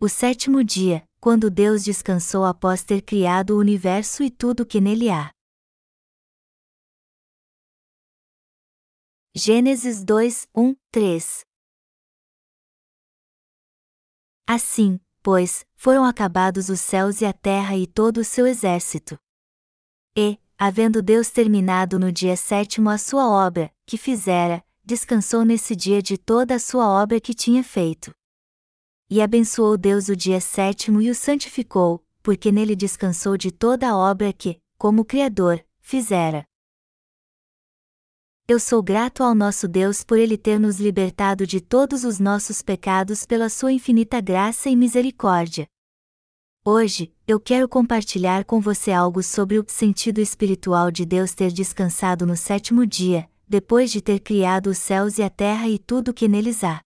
O sétimo dia, quando Deus descansou após ter criado o universo e tudo que nele há. Gênesis 2, 1, 3 Assim, pois, foram acabados os céus e a terra e todo o seu exército. E, havendo Deus terminado no dia sétimo a sua obra, que fizera, descansou nesse dia de toda a sua obra que tinha feito. E abençoou Deus o dia sétimo e o santificou, porque nele descansou de toda a obra que, como Criador, fizera. Eu sou grato ao nosso Deus por Ele ter nos libertado de todos os nossos pecados pela Sua infinita graça e misericórdia. Hoje, eu quero compartilhar com você algo sobre o sentido espiritual de Deus ter descansado no sétimo dia, depois de ter criado os céus e a terra e tudo o que neles há.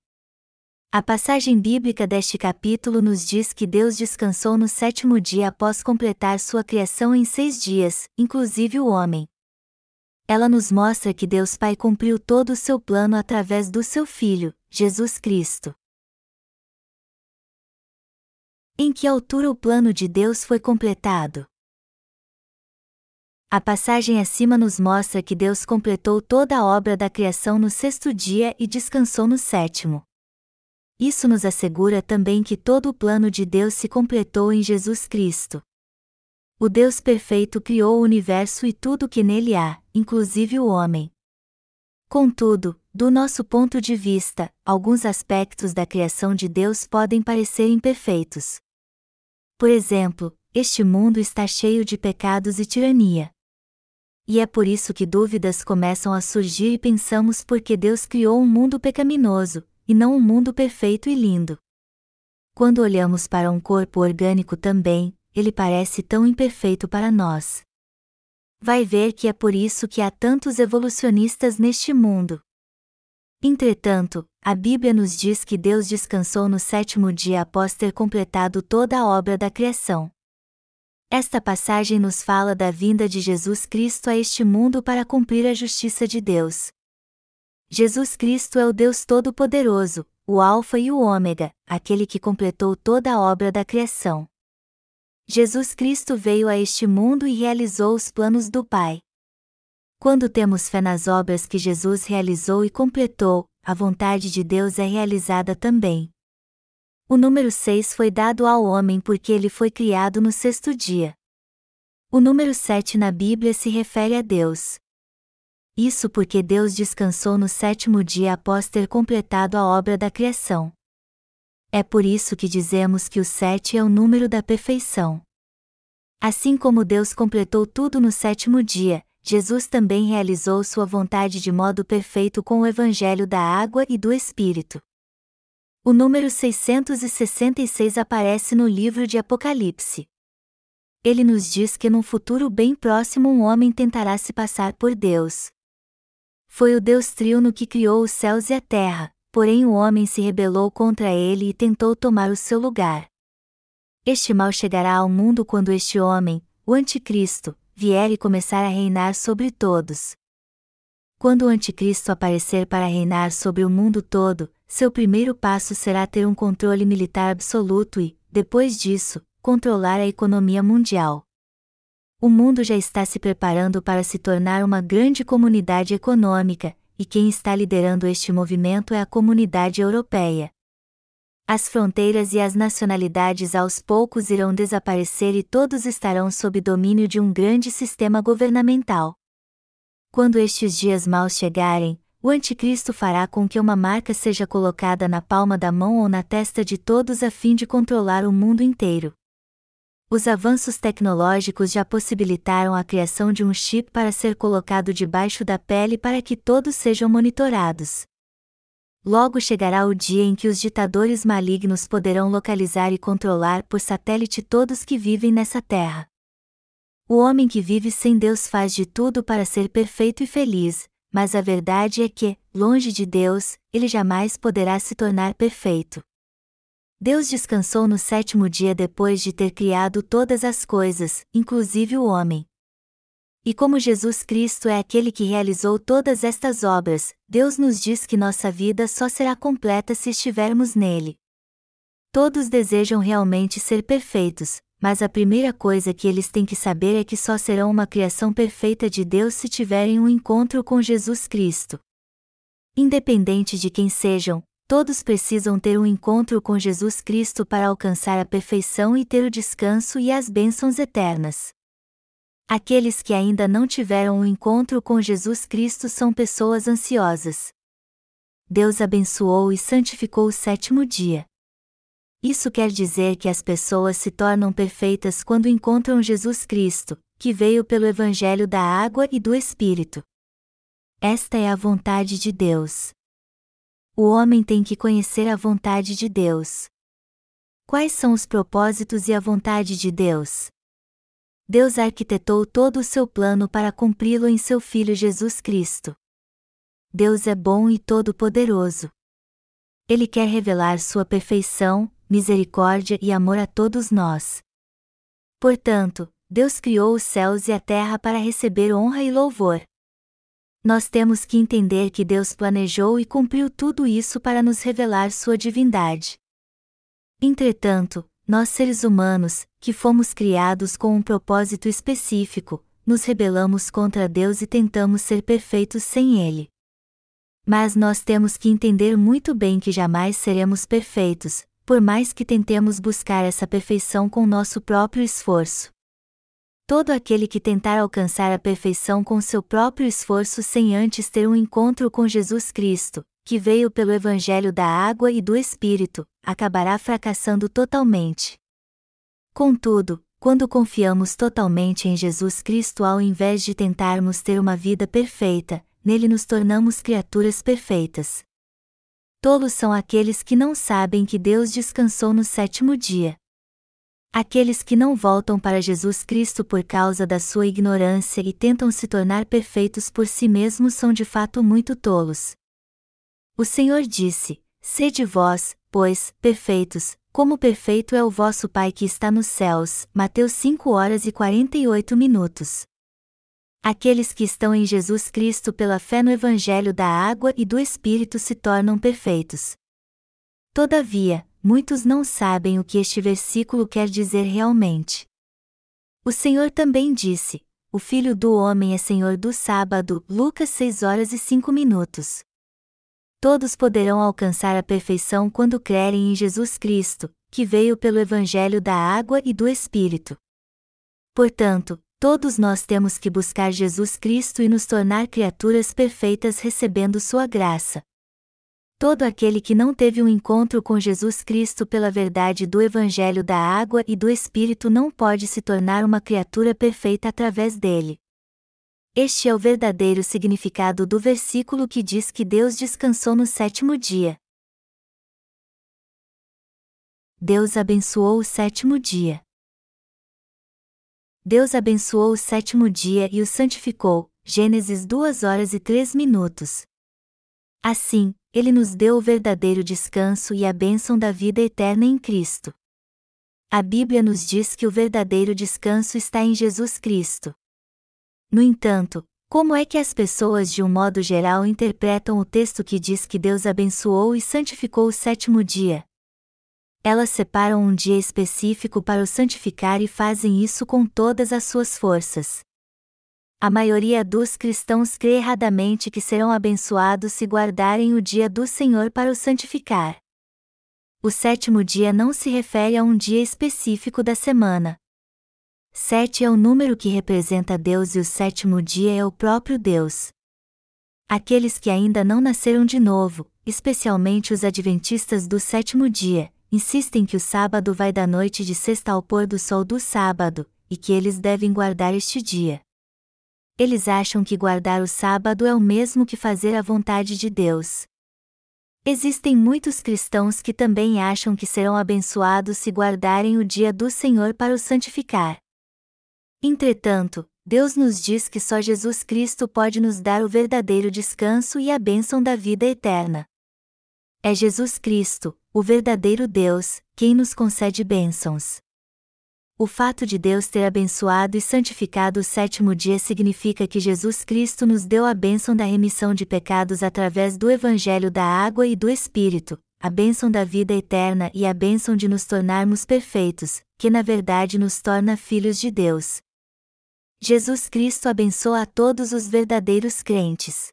A passagem bíblica deste capítulo nos diz que Deus descansou no sétimo dia após completar sua criação em seis dias, inclusive o homem ela nos mostra que Deus Pai cumpriu todo o seu plano através do seu Filho, Jesus Cristo. Em que altura o plano de Deus foi completado? A passagem acima nos mostra que Deus completou toda a obra da criação no sexto dia e descansou no sétimo. Isso nos assegura também que todo o plano de Deus se completou em Jesus Cristo. O Deus perfeito criou o universo e tudo o que nele há, inclusive o homem. Contudo, do nosso ponto de vista, alguns aspectos da criação de Deus podem parecer imperfeitos. Por exemplo, este mundo está cheio de pecados e tirania. E é por isso que dúvidas começam a surgir e pensamos por que Deus criou um mundo pecaminoso, e não um mundo perfeito e lindo. Quando olhamos para um corpo orgânico também, ele parece tão imperfeito para nós. Vai ver que é por isso que há tantos evolucionistas neste mundo. Entretanto, a Bíblia nos diz que Deus descansou no sétimo dia após ter completado toda a obra da criação. Esta passagem nos fala da vinda de Jesus Cristo a este mundo para cumprir a justiça de Deus. Jesus Cristo é o Deus Todo-Poderoso, o Alfa e o Ômega, aquele que completou toda a obra da criação. Jesus Cristo veio a este mundo e realizou os planos do Pai. Quando temos fé nas obras que Jesus realizou e completou, a vontade de Deus é realizada também. O número 6 foi dado ao homem porque ele foi criado no sexto dia. O número 7 na Bíblia se refere a Deus. Isso porque Deus descansou no sétimo dia após ter completado a obra da criação. É por isso que dizemos que o sete é o número da perfeição. Assim como Deus completou tudo no sétimo dia, Jesus também realizou sua vontade de modo perfeito com o Evangelho da Água e do Espírito. O número 666 aparece no livro de Apocalipse. Ele nos diz que num futuro bem próximo um homem tentará se passar por Deus. Foi o Deus Triuno que criou os céus e a terra, porém o homem se rebelou contra ele e tentou tomar o seu lugar. Este mal chegará ao mundo quando este homem, o Anticristo, vier e começar a reinar sobre todos. Quando o Anticristo aparecer para reinar sobre o mundo todo, seu primeiro passo será ter um controle militar absoluto e, depois disso, controlar a economia mundial. O mundo já está se preparando para se tornar uma grande comunidade econômica, e quem está liderando este movimento é a comunidade europeia. As fronteiras e as nacionalidades aos poucos irão desaparecer e todos estarão sob domínio de um grande sistema governamental. Quando estes dias maus chegarem, o Anticristo fará com que uma marca seja colocada na palma da mão ou na testa de todos a fim de controlar o mundo inteiro. Os avanços tecnológicos já possibilitaram a criação de um chip para ser colocado debaixo da pele para que todos sejam monitorados. Logo chegará o dia em que os ditadores malignos poderão localizar e controlar por satélite todos que vivem nessa terra. O homem que vive sem Deus faz de tudo para ser perfeito e feliz, mas a verdade é que, longe de Deus, ele jamais poderá se tornar perfeito. Deus descansou no sétimo dia depois de ter criado todas as coisas, inclusive o homem. E como Jesus Cristo é aquele que realizou todas estas obras, Deus nos diz que nossa vida só será completa se estivermos nele. Todos desejam realmente ser perfeitos, mas a primeira coisa que eles têm que saber é que só serão uma criação perfeita de Deus se tiverem um encontro com Jesus Cristo. Independente de quem sejam, todos precisam ter um encontro com Jesus Cristo para alcançar a perfeição e ter o descanso e as bênçãos eternas. Aqueles que ainda não tiveram um encontro com Jesus Cristo são pessoas ansiosas. Deus abençoou e santificou o sétimo dia. Isso quer dizer que as pessoas se tornam perfeitas quando encontram Jesus Cristo, que veio pelo Evangelho da água e do Espírito. Esta é a vontade de Deus. O homem tem que conhecer a vontade de Deus. Quais são os propósitos e a vontade de Deus? Deus arquitetou todo o seu plano para cumpri-lo em seu Filho Jesus Cristo. Deus é bom e todo-poderoso. Ele quer revelar sua perfeição, misericórdia e amor a todos nós. Portanto, Deus criou os céus e a terra para receber honra e louvor. Nós temos que entender que Deus planejou e cumpriu tudo isso para nos revelar sua divindade. Entretanto, nós seres humanos, que fomos criados com um propósito específico, nos rebelamos contra Deus e tentamos ser perfeitos sem Ele. Mas nós temos que entender muito bem que jamais seremos perfeitos, por mais que tentemos buscar essa perfeição com nosso próprio esforço. Todo aquele que tentar alcançar a perfeição com seu próprio esforço sem antes ter um encontro com Jesus Cristo, que veio pelo Evangelho da água e do Espírito, acabará fracassando totalmente. Contudo, quando confiamos totalmente em Jesus Cristo ao invés de tentarmos ter uma vida perfeita, nele nos tornamos criaturas perfeitas. Tolos são aqueles que não sabem que Deus descansou no sétimo dia. Aqueles que não voltam para Jesus Cristo por causa da sua ignorância e tentam se tornar perfeitos por si mesmos são de fato muito tolos. O Senhor disse: Sede vós, pois, perfeitos, como perfeito é o vosso Pai que está nos céus. Mateus 5 horas e 48 minutos. Aqueles que estão em Jesus Cristo pela fé no Evangelho da água e do Espírito se tornam perfeitos. Todavia, muitos não sabem o que este versículo quer dizer realmente. O Senhor também disse: O Filho do Homem é Senhor do sábado. Lucas 6 horas e 5 minutos. Todos poderão alcançar a perfeição quando crerem em Jesus Cristo, que veio pelo Evangelho da água e do Espírito. Portanto, Todos nós temos que buscar Jesus Cristo e nos tornar criaturas perfeitas recebendo Sua graça. Todo aquele que não teve um encontro com Jesus Cristo pela verdade do Evangelho da água e do Espírito não pode se tornar uma criatura perfeita através dele. Este é o verdadeiro significado do versículo que diz que Deus descansou no sétimo dia. Deus abençoou o sétimo dia. Deus abençoou o sétimo dia e o santificou. Gênesis 2 horas e 3 minutos. Assim, ele nos deu o verdadeiro descanso e a bênção da vida eterna em Cristo. A Bíblia nos diz que o verdadeiro descanso está em Jesus Cristo. No entanto, como é que as pessoas de um modo geral interpretam o texto que diz que Deus abençoou e santificou o sétimo dia? elas separam um dia específico para o santificar e fazem isso com todas as suas forças. A maioria dos cristãos crê erradamente que serão abençoados se guardarem o dia do Senhor para o santificar. O sétimo dia não se refere a um dia específico da semana. Sete é o número que representa Deus e o sétimo dia é o próprio Deus. Aqueles que ainda não nasceram de novo, especialmente os adventistas do sétimo dia, insistem que o sábado vai da noite de sexta ao pôr do sol do sábado, e que eles devem guardar este dia. Eles acham que guardar o sábado é o mesmo que fazer a vontade de Deus. Existem muitos cristãos que também acham que serão abençoados se guardarem o dia do Senhor para o santificar. Entretanto, Deus nos diz que só Jesus Cristo pode nos dar o verdadeiro descanso e a bênção da vida eterna. É Jesus Cristo, o verdadeiro Deus, quem nos concede bênçãos. O fato de Deus ter abençoado e santificado o sétimo dia significa que Jesus Cristo nos deu a bênção da remissão de pecados através do Evangelho da água e do Espírito, a bênção da vida eterna e a bênção de nos tornarmos perfeitos, que na verdade nos torna filhos de Deus. Jesus Cristo abençoa a todos os verdadeiros crentes.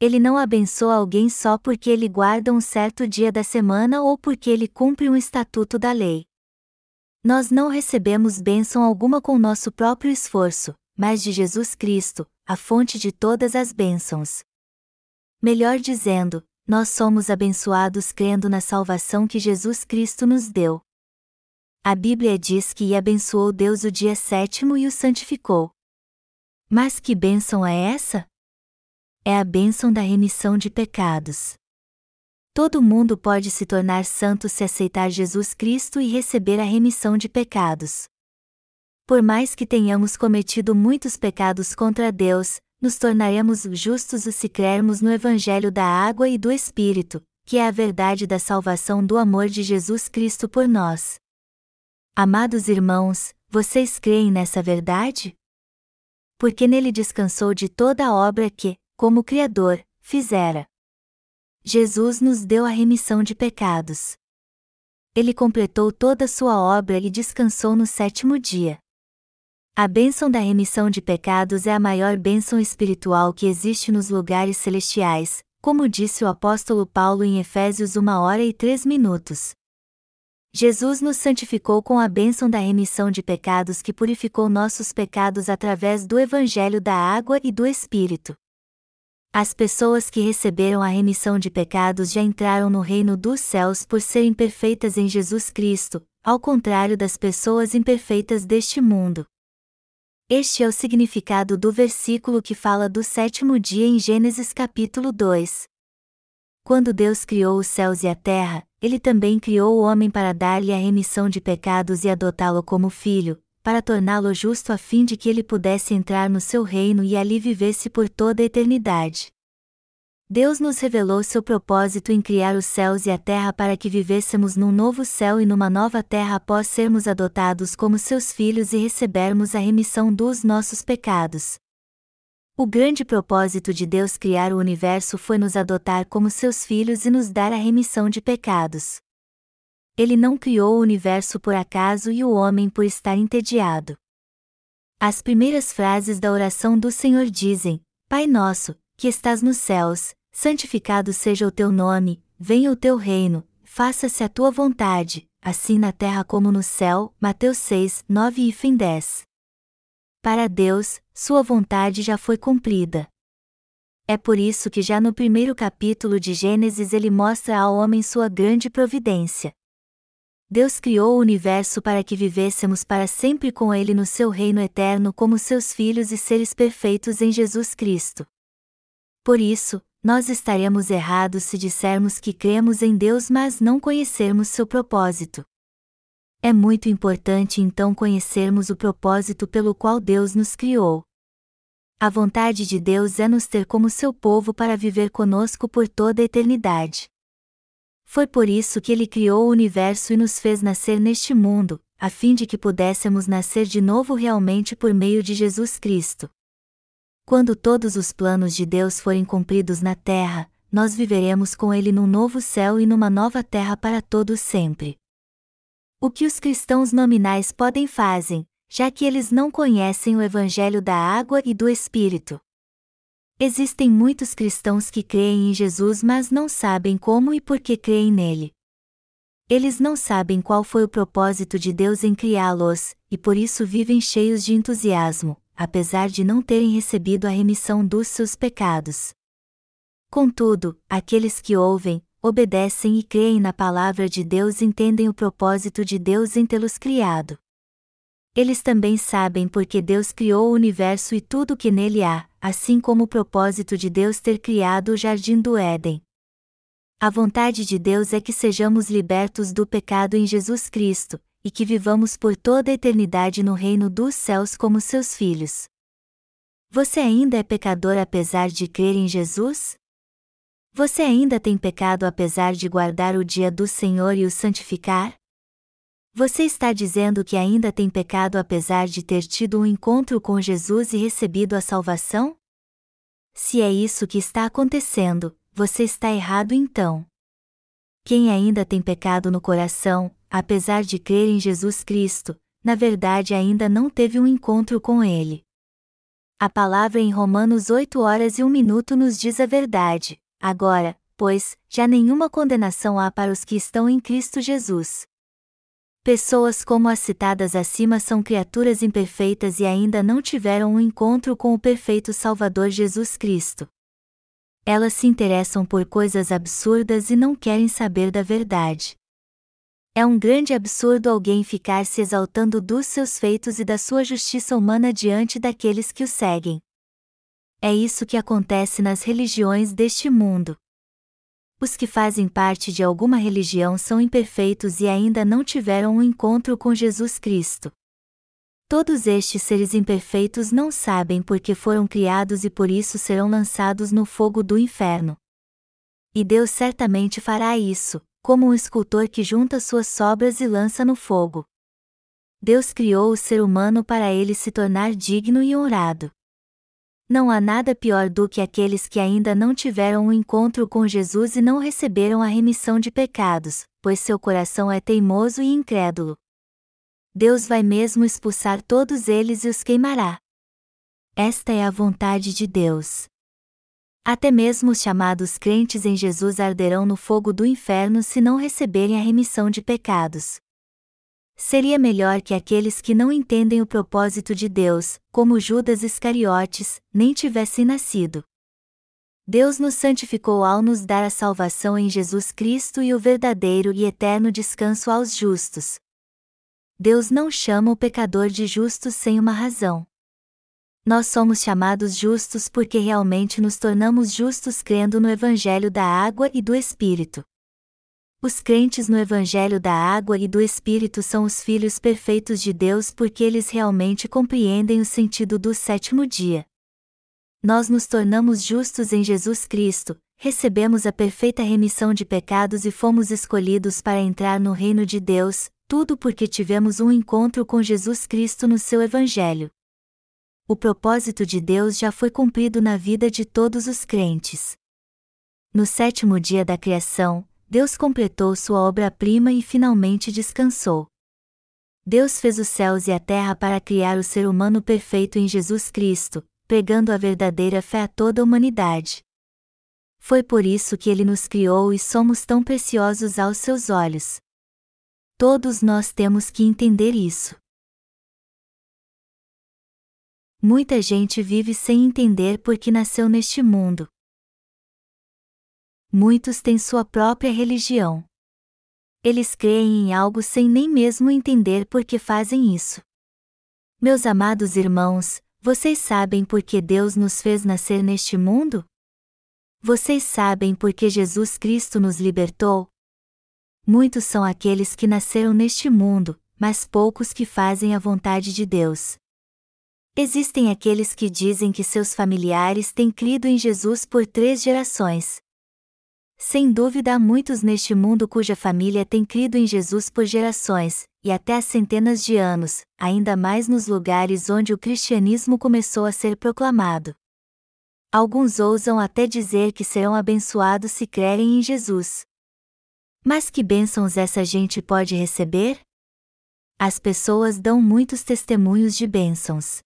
Ele não abençoa alguém só porque ele guarda um certo dia da semana ou porque ele cumpre um estatuto da lei. Nós não recebemos bênção alguma com nosso próprio esforço, mas de Jesus Cristo, a fonte de todas as bênçãos. Melhor dizendo, nós somos abençoados crendo na salvação que Jesus Cristo nos deu. A Bíblia diz que e abençoou Deus o dia sétimo e o santificou. Mas que bênção é essa? É a bênção da remissão de pecados. Todo mundo pode se tornar santo se aceitar Jesus Cristo e receber a remissão de pecados. Por mais que tenhamos cometido muitos pecados contra Deus, nos tornaremos justos se crermos no Evangelho da água e do Espírito, que é a verdade da salvação do amor de Jesus Cristo por nós. Amados irmãos, vocês creem nessa verdade? Porque nele descansou de toda a obra que, como Criador, fizera. Jesus nos deu a remissão de pecados. Ele completou toda sua obra e descansou no sétimo dia. A bênção da remissão de pecados é a maior bênção espiritual que existe nos lugares celestiais, como disse o apóstolo Paulo em Efésios 1 hora e 3 minutos. Jesus nos santificou com a bênção da remissão de pecados que purificou nossos pecados através do Evangelho da água e do Espírito. As pessoas que receberam a remissão de pecados já entraram no reino dos céus por serem perfeitas em Jesus Cristo, ao contrário das pessoas imperfeitas deste mundo. Este é o significado do versículo que fala do sétimo dia em Gênesis capítulo 2. Quando Deus criou os céus e a terra, ele também criou o homem para dar-lhe a remissão de pecados e adotá-lo como filho, para torná-lo justo a fim de que ele pudesse entrar no seu reino e ali vivesse por toda a eternidade. Deus nos revelou seu propósito em criar os céus e a terra para que vivêssemos num novo céu e numa nova terra após sermos adotados como seus filhos e recebermos a remissão dos nossos pecados. O grande propósito de Deus criar o universo foi nos adotar como seus filhos e nos dar a remissão de pecados. Ele não criou o universo por acaso e o homem por estar entediado. As primeiras frases da oração do Senhor dizem: Pai nosso, que estás nos céus, santificado seja o teu nome, venha o teu reino, faça-se a tua vontade, assim na terra como no céu. Mateus 6, 9 e fim 10. Para Deus, sua vontade já foi cumprida. É por isso que já no primeiro capítulo de Gênesis ele mostra ao homem sua grande providência. Deus criou o universo para que vivêssemos para sempre com Ele no seu reino eterno como seus filhos e seres perfeitos em Jesus Cristo. Por isso, nós estaremos errados se dissermos que cremos em Deus mas não conhecermos seu propósito. É muito importante então conhecermos o propósito pelo qual Deus nos criou. A vontade de Deus é nos ter como seu povo para viver conosco por toda a eternidade. Foi por isso que ele criou o universo e nos fez nascer neste mundo, a fim de que pudéssemos nascer de novo realmente por meio de Jesus Cristo. Quando todos os planos de Deus forem cumpridos na terra, nós viveremos com Ele num novo céu e numa nova terra para todos sempre. O que os cristãos nominais podem fazem, já que eles não conhecem o Evangelho da água e do Espírito. Existem muitos cristãos que creem em Jesus mas não sabem como e por que creem nele. Eles não sabem qual foi o propósito de Deus em criá-los, e por isso vivem cheios de entusiasmo, apesar de não terem recebido a remissão dos seus pecados. Contudo, aqueles que ouvem, obedecem e creem na palavra de Deus entendem o propósito de Deus em tê-los criado. Eles também sabem porque Deus criou o universo e tudo o que nele há, assim como o propósito de Deus ter criado o jardim do Éden. A vontade de Deus é que sejamos libertos do pecado em Jesus Cristo, e que vivamos por toda a eternidade no reino dos céus como seus filhos. Você ainda é pecador apesar de crer em Jesus? Você ainda tem pecado apesar de guardar o dia do Senhor e o santificar? Você está dizendo que ainda tem pecado apesar de ter tido um encontro com Jesus e recebido a salvação? Se é isso que está acontecendo, você está errado então. Quem ainda tem pecado no coração, apesar de crer em Jesus Cristo, na verdade ainda não teve um encontro com Ele. A palavra em Romanos 8 horas e 1 minuto nos diz a verdade. Agora, pois, já nenhuma condenação há para os que estão em Cristo Jesus. Pessoas como as citadas acima são criaturas imperfeitas e ainda não tiveram um encontro com o perfeito Salvador Jesus Cristo. Elas se interessam por coisas absurdas e não querem saber da verdade. É um grande absurdo alguém ficar se exaltando dos seus feitos e da sua justiça humana diante daqueles que o seguem. É isso que acontece nas religiões deste mundo. Os que fazem parte de alguma religião são imperfeitos e ainda não tiveram um encontro com Jesus Cristo. Todos estes seres imperfeitos não sabem por que foram criados e por isso serão lançados no fogo do inferno. E Deus certamente fará isso, como um escultor que junta suas sobras e lança no fogo. Deus criou o ser humano para ele se tornar digno e honrado. Não há nada pior do que aqueles que ainda não tiveram um encontro com Jesus e não receberam a remissão de pecados, pois seu coração é teimoso e incrédulo. Deus vai mesmo expulsar todos eles e os queimará. Esta é a vontade de Deus. Até mesmo os chamados crentes em Jesus arderão no fogo do inferno se não receberem a remissão de pecados. Seria melhor que aqueles que não entendem o propósito de Deus, como Judas Iscariotes, nem tivessem nascido. Deus nos santificou ao nos dar a salvação em Jesus Cristo e o verdadeiro e eterno descanso aos justos. Deus não chama o pecador de justo sem uma razão. Nós somos chamados justos porque realmente nos tornamos justos crendo no Evangelho da água e do Espírito. Os crentes no Evangelho da Água e do Espírito são os filhos perfeitos de Deus porque eles realmente compreendem o sentido do sétimo dia. Nós nos tornamos justos em Jesus Cristo, recebemos a perfeita remissão de pecados e fomos escolhidos para entrar no reino de Deus, tudo porque tivemos um encontro com Jesus Cristo no seu Evangelho. O propósito de Deus já foi cumprido na vida de todos os crentes. No sétimo dia da criação, Deus completou sua obra-prima e finalmente descansou. Deus fez os céus e a terra para criar o ser humano perfeito em Jesus Cristo, pregando a verdadeira fé a toda a humanidade. Foi por isso que ele nos criou e somos tão preciosos aos seus olhos. Todos nós temos que entender isso. Muita gente vive sem entender por que nasceu neste mundo, muitos têm sua própria religião. Eles creem em algo sem nem mesmo entender por que fazem isso. Meus amados irmãos, vocês sabem por que Deus nos fez nascer neste mundo? Vocês sabem por que Jesus Cristo nos libertou? Muitos são aqueles que nasceram neste mundo, mas poucos que fazem a vontade de Deus. Existem aqueles que dizem que seus familiares têm crido em Jesus por três gerações. Sem dúvida há muitos neste mundo cuja família tem crido em Jesus por gerações, e até há centenas de anos, ainda mais nos lugares onde o cristianismo começou a ser proclamado. Alguns ousam até dizer que serão abençoados se crerem em Jesus. Mas que bênçãos essa gente pode receber? As pessoas dão muitos testemunhos de bênçãos.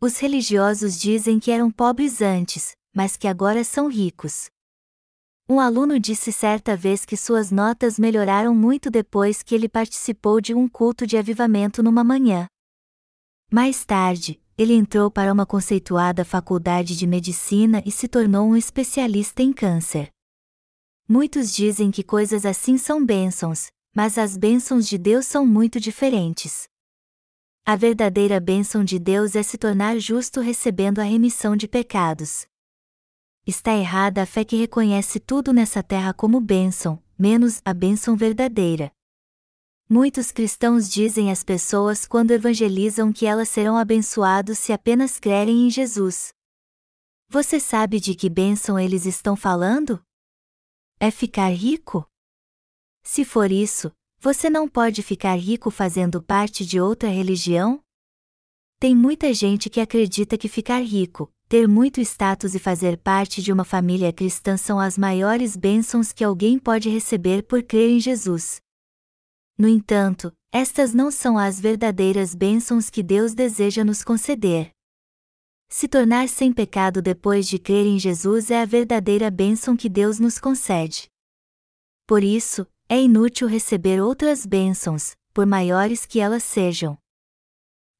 Os religiosos dizem que eram pobres antes, mas que agora são ricos. Um aluno disse certa vez que suas notas melhoraram muito depois que ele participou de um culto de avivamento numa manhã. Mais tarde, ele entrou para uma conceituada faculdade de medicina e se tornou um especialista em câncer. Muitos dizem que coisas assim são bênçãos, mas as bênçãos de Deus são muito diferentes. A verdadeira bênção de Deus é se tornar justo recebendo a remissão de pecados está errada a fé que reconhece tudo nessa terra como bênção, menos a bênção verdadeira. Muitos cristãos dizem às pessoas quando evangelizam que elas serão abençoados se apenas crerem em Jesus. Você sabe de que bênção eles estão falando? É ficar rico? Se for isso, você não pode ficar rico fazendo parte de outra religião? Tem muita gente que acredita que ficar rico, ter muito status e fazer parte de uma família cristã são as maiores bênçãos que alguém pode receber por crer em Jesus. No entanto, estas não são as verdadeiras bênçãos que Deus deseja nos conceder. Se tornar sem pecado depois de crer em Jesus é a verdadeira bênção que Deus nos concede. Por isso, é inútil receber outras bênçãos, por maiores que elas sejam.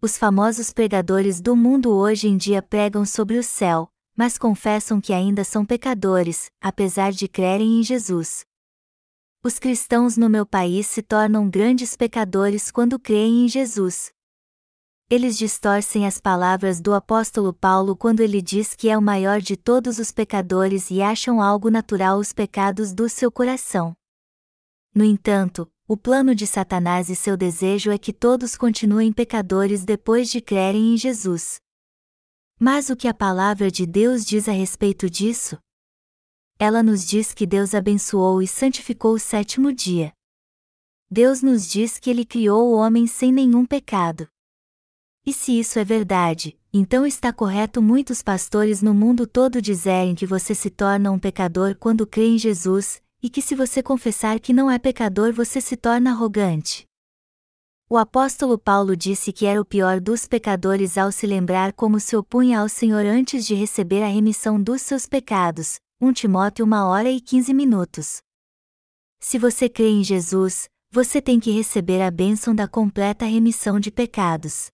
Os famosos pregadores do mundo hoje em dia pregam sobre o céu, mas confessam que ainda são pecadores, apesar de crerem em Jesus. Os cristãos no meu país se tornam grandes pecadores quando creem em Jesus. Eles distorcem as palavras do apóstolo Paulo quando ele diz que é o maior de todos os pecadores e acham algo natural os pecados do seu coração. No entanto, o plano de Satanás e seu desejo é que todos continuem pecadores depois de crerem em Jesus. Mas o que a palavra de Deus diz a respeito disso? Ela nos diz que Deus abençoou e santificou o sétimo dia. Deus nos diz que ele criou o homem sem nenhum pecado. E se isso é verdade, então está correto muitos pastores no mundo todo dizerem que você se torna um pecador quando crê em Jesus, e que se você confessar que não é pecador você se torna arrogante. O apóstolo Paulo disse que era o pior dos pecadores ao se lembrar como se opunha ao Senhor antes de receber a remissão dos seus pecados. 1 Timóteo 1 hora e 15 minutos. Se você crê em Jesus, você tem que receber a bênção da completa remissão de pecados.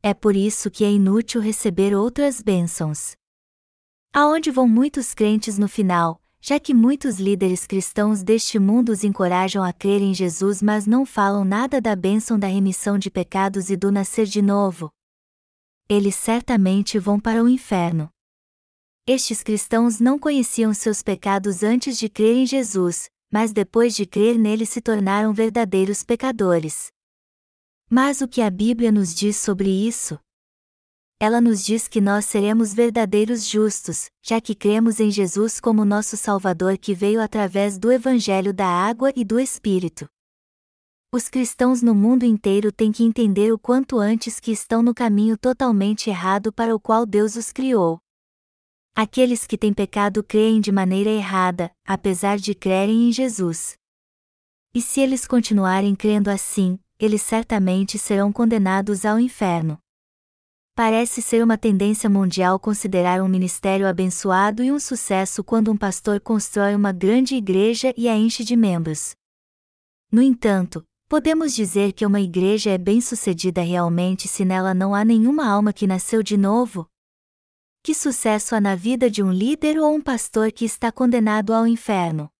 É por isso que é inútil receber outras bênçãos. Aonde vão muitos crentes no final, já que muitos líderes cristãos deste mundo os encorajam a crer em Jesus, mas não falam nada da bênção da remissão de pecados e do nascer de novo. Eles certamente vão para o inferno. Estes cristãos não conheciam seus pecados antes de crer em Jesus, mas depois de crer nele se tornaram verdadeiros pecadores. Mas o que a Bíblia nos diz sobre isso? Ela nos diz que nós seremos verdadeiros justos, já que cremos em Jesus como nosso Salvador que veio através do Evangelho da Água e do Espírito. Os cristãos no mundo inteiro têm que entender o quanto antes que estão no caminho totalmente errado para o qual Deus os criou. Aqueles que têm pecado creem de maneira errada, apesar de crerem em Jesus. E se eles continuarem crendo assim, eles certamente serão condenados ao inferno. Parece ser uma tendência mundial considerar um ministério abençoado e um sucesso quando um pastor constrói uma grande igreja e a enche de membros. No entanto, podemos dizer que uma igreja é bem-sucedida realmente se nela não há nenhuma alma que nasceu de novo? Que sucesso há na vida de um líder ou um pastor que está condenado ao inferno?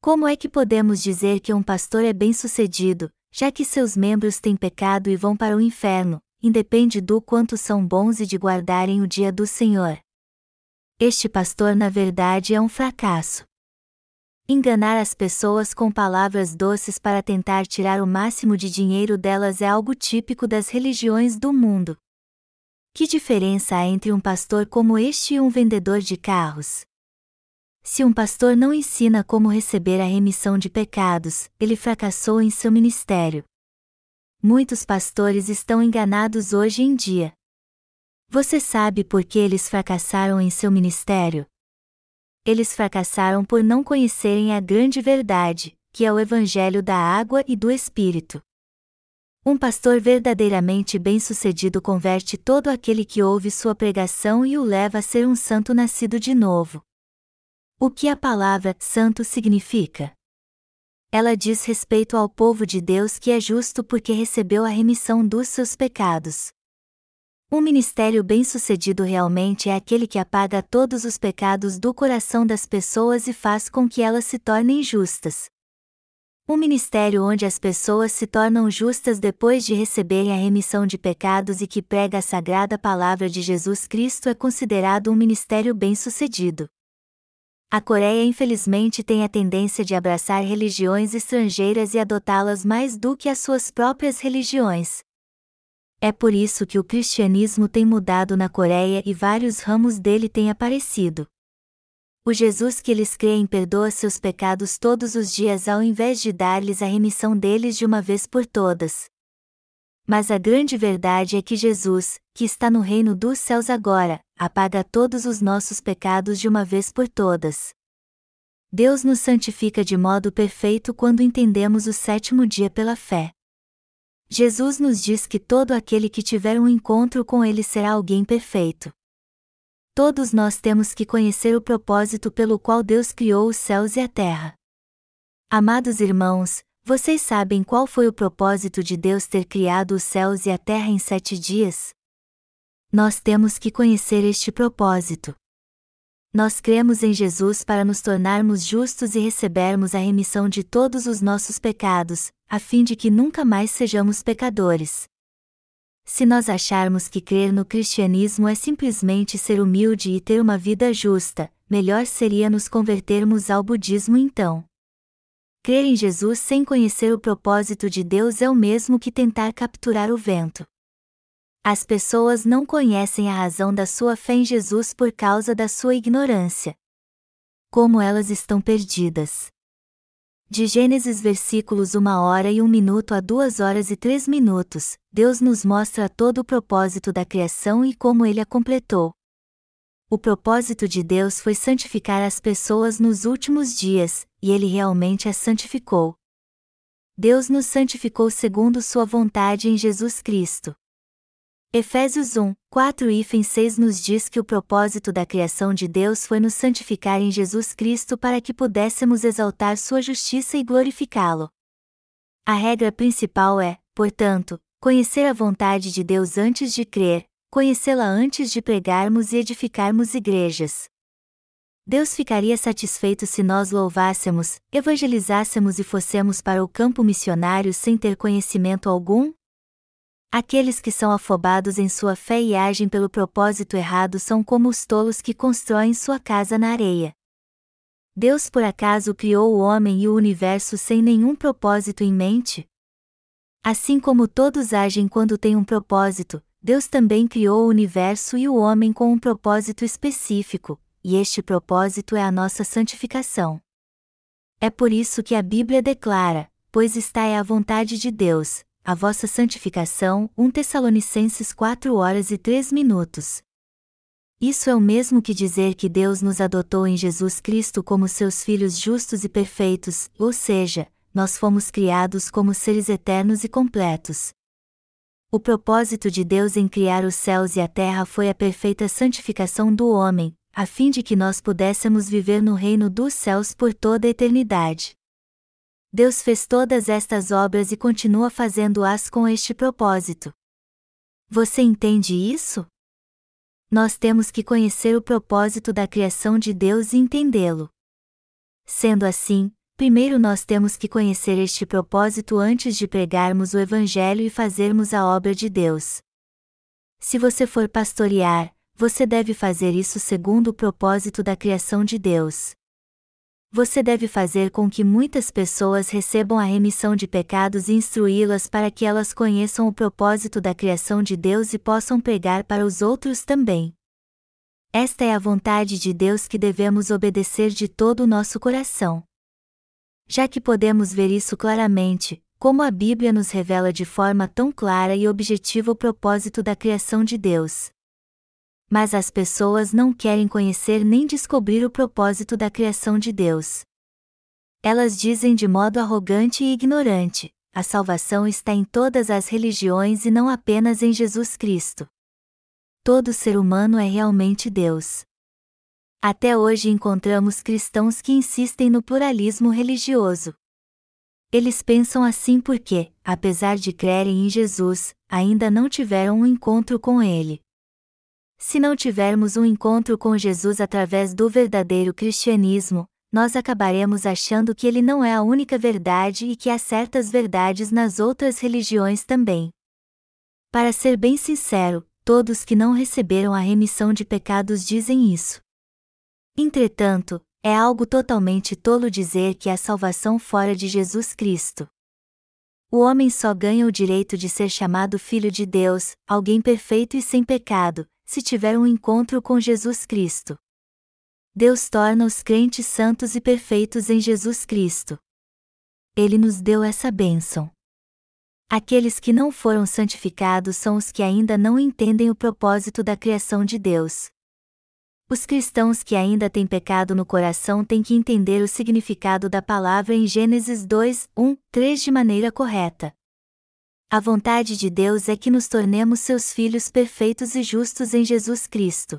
Como é que podemos dizer que um pastor é bem-sucedido, já que seus membros têm pecado e vão para o inferno, independe do quanto são bons e de guardarem o dia do Senhor. Este pastor na verdade é um fracasso. Enganar as pessoas com palavras doces para tentar tirar o máximo de dinheiro delas é algo típico das religiões do mundo. Que diferença há entre um pastor como este e um vendedor de carros? Se um pastor não ensina como receber a remissão de pecados, ele fracassou em seu ministério. Muitos pastores estão enganados hoje em dia. Você sabe por que eles fracassaram em seu ministério? Eles fracassaram por não conhecerem a grande verdade, que é o Evangelho da água e do Espírito. Um pastor verdadeiramente bem-sucedido converte todo aquele que ouve sua pregação e o leva a ser um santo nascido de novo. O que a palavra santo significa? Ela diz respeito ao povo de Deus que é justo porque recebeu a remissão dos seus pecados. Um ministério bem-sucedido realmente é aquele que apaga todos os pecados do coração das pessoas e faz com que elas se tornem justas. Um ministério onde as pessoas se tornam justas depois de receberem a remissão de pecados e que prega a sagrada palavra de Jesus Cristo é considerado um ministério bem-sucedido. A Coreia infelizmente tem a tendência de abraçar religiões estrangeiras e adotá-las mais do que as suas próprias religiões. É por isso que o cristianismo tem mudado na Coreia e vários ramos dele têm aparecido. O Jesus que eles creem perdoa seus pecados todos os dias ao invés de dar-lhes a remissão deles de uma vez por todas. Mas a grande verdade é que Jesus, que está no reino dos céus agora, apaga todos os nossos pecados de uma vez por todas. Deus nos santifica de modo perfeito quando entendemos o sétimo dia pela fé. Jesus nos diz que todo aquele que tiver um encontro com Ele será alguém perfeito. Todos nós temos que conhecer o propósito pelo qual Deus criou os céus e a terra. Amados irmãos, vocês sabem qual foi o propósito de Deus ter criado os céus e a terra em sete dias? Nós temos que conhecer este propósito. Nós cremos em Jesus para nos tornarmos justos e recebermos a remissão de todos os nossos pecados, a fim de que nunca mais sejamos pecadores. Se nós acharmos que crer no cristianismo é simplesmente ser humilde e ter uma vida justa, melhor seria nos convertermos ao budismo então. Crer em Jesus sem conhecer o propósito de Deus é o mesmo que tentar capturar o vento. As pessoas não conhecem a razão da sua fé em Jesus por causa da sua ignorância. Como elas estão perdidas. De Gênesis versículos 1 hora e 1 minuto a 2 horas e 3 minutos, Deus nos mostra todo o propósito da criação e como ele a completou. O propósito de Deus foi santificar as pessoas nos últimos dias, e ele realmente as santificou. Deus nos santificou segundo sua vontade em Jesus Cristo. Efésios 1, 4 e 6 nos diz que o propósito da criação de Deus foi nos santificar em Jesus Cristo para que pudéssemos exaltar sua justiça e glorificá-lo. A regra principal é, portanto, conhecer a vontade de Deus antes de crer, conhecê-la antes de pregarmos e edificarmos igrejas. Deus ficaria satisfeito se nós louvássemos, evangelizássemos e fossemos para o campo missionário sem ter conhecimento algum? Aqueles que são afobados em sua fé e agem pelo propósito errado são como os tolos que constroem sua casa na areia. Deus por acaso criou o homem e o universo sem nenhum propósito em mente? Assim como todos agem quando têm um propósito, Deus também criou o universo e o homem com um propósito específico, e este propósito é a nossa santificação. É por isso que a Bíblia declara: Pois está é a vontade de Deus, a vossa santificação, 1 Tessalonicenses 4 horas e 3 minutos. Isso é o mesmo que dizer que Deus nos adotou em Jesus Cristo como seus filhos justos e perfeitos, ou seja, nós fomos criados como seres eternos e completos. O propósito de Deus em criar os céus e a terra foi a perfeita santificação do homem, a fim de que nós pudéssemos viver no reino dos céus por toda a eternidade. Deus fez todas estas obras e continua fazendo-as com este propósito. Você entende isso? Nós temos que conhecer o propósito da criação de Deus e entendê-lo. Sendo assim, primeiro nós temos que conhecer este propósito antes de pregarmos o Evangelho e fazermos a obra de Deus. Se você for pastorear, você deve fazer isso segundo o propósito da criação de Deus você deve fazer com que muitas pessoas recebam a remissão de pecados e instruí-las para que elas conheçam o propósito da criação de Deus e possam pregar para os outros também. Esta é a vontade de Deus que devemos obedecer de todo o nosso coração. Já que podemos ver isso claramente, como a Bíblia nos revela de forma tão clara e objetiva o propósito da criação de Deus mas as pessoas não querem conhecer nem descobrir o propósito da criação de Deus. Elas dizem de modo arrogante e ignorante: a salvação está em todas as religiões e não apenas em Jesus Cristo. Todo ser humano é realmente Deus. Até hoje encontramos cristãos que insistem no pluralismo religioso. Eles pensam assim porque, apesar de crerem em Jesus, ainda não tiveram um encontro com Ele. Se não tivermos um encontro com Jesus através do verdadeiro cristianismo, nós acabaremos achando que ele não é a única verdade e que há certas verdades nas outras religiões também. Para ser bem sincero, todos que não receberam a remissão de pecados dizem isso. Entretanto, é algo totalmente tolo dizer que há salvação fora de Jesus Cristo. O homem só ganha o direito de ser chamado filho de Deus, alguém perfeito e sem pecado, se tiver um encontro com Jesus Cristo. Deus torna os crentes santos e perfeitos em Jesus Cristo. Ele nos deu essa bênção. Aqueles que não foram santificados são os que ainda não entendem o propósito da criação de Deus. Os cristãos que ainda têm pecado no coração têm que entender o significado da palavra em Gênesis 2, 1, 3 de maneira correta. A vontade de Deus é que nos tornemos seus filhos perfeitos e justos em Jesus Cristo.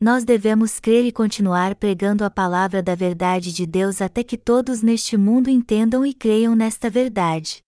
Nós devemos crer e continuar pregando a palavra da verdade de Deus até que todos neste mundo entendam e creiam nesta verdade.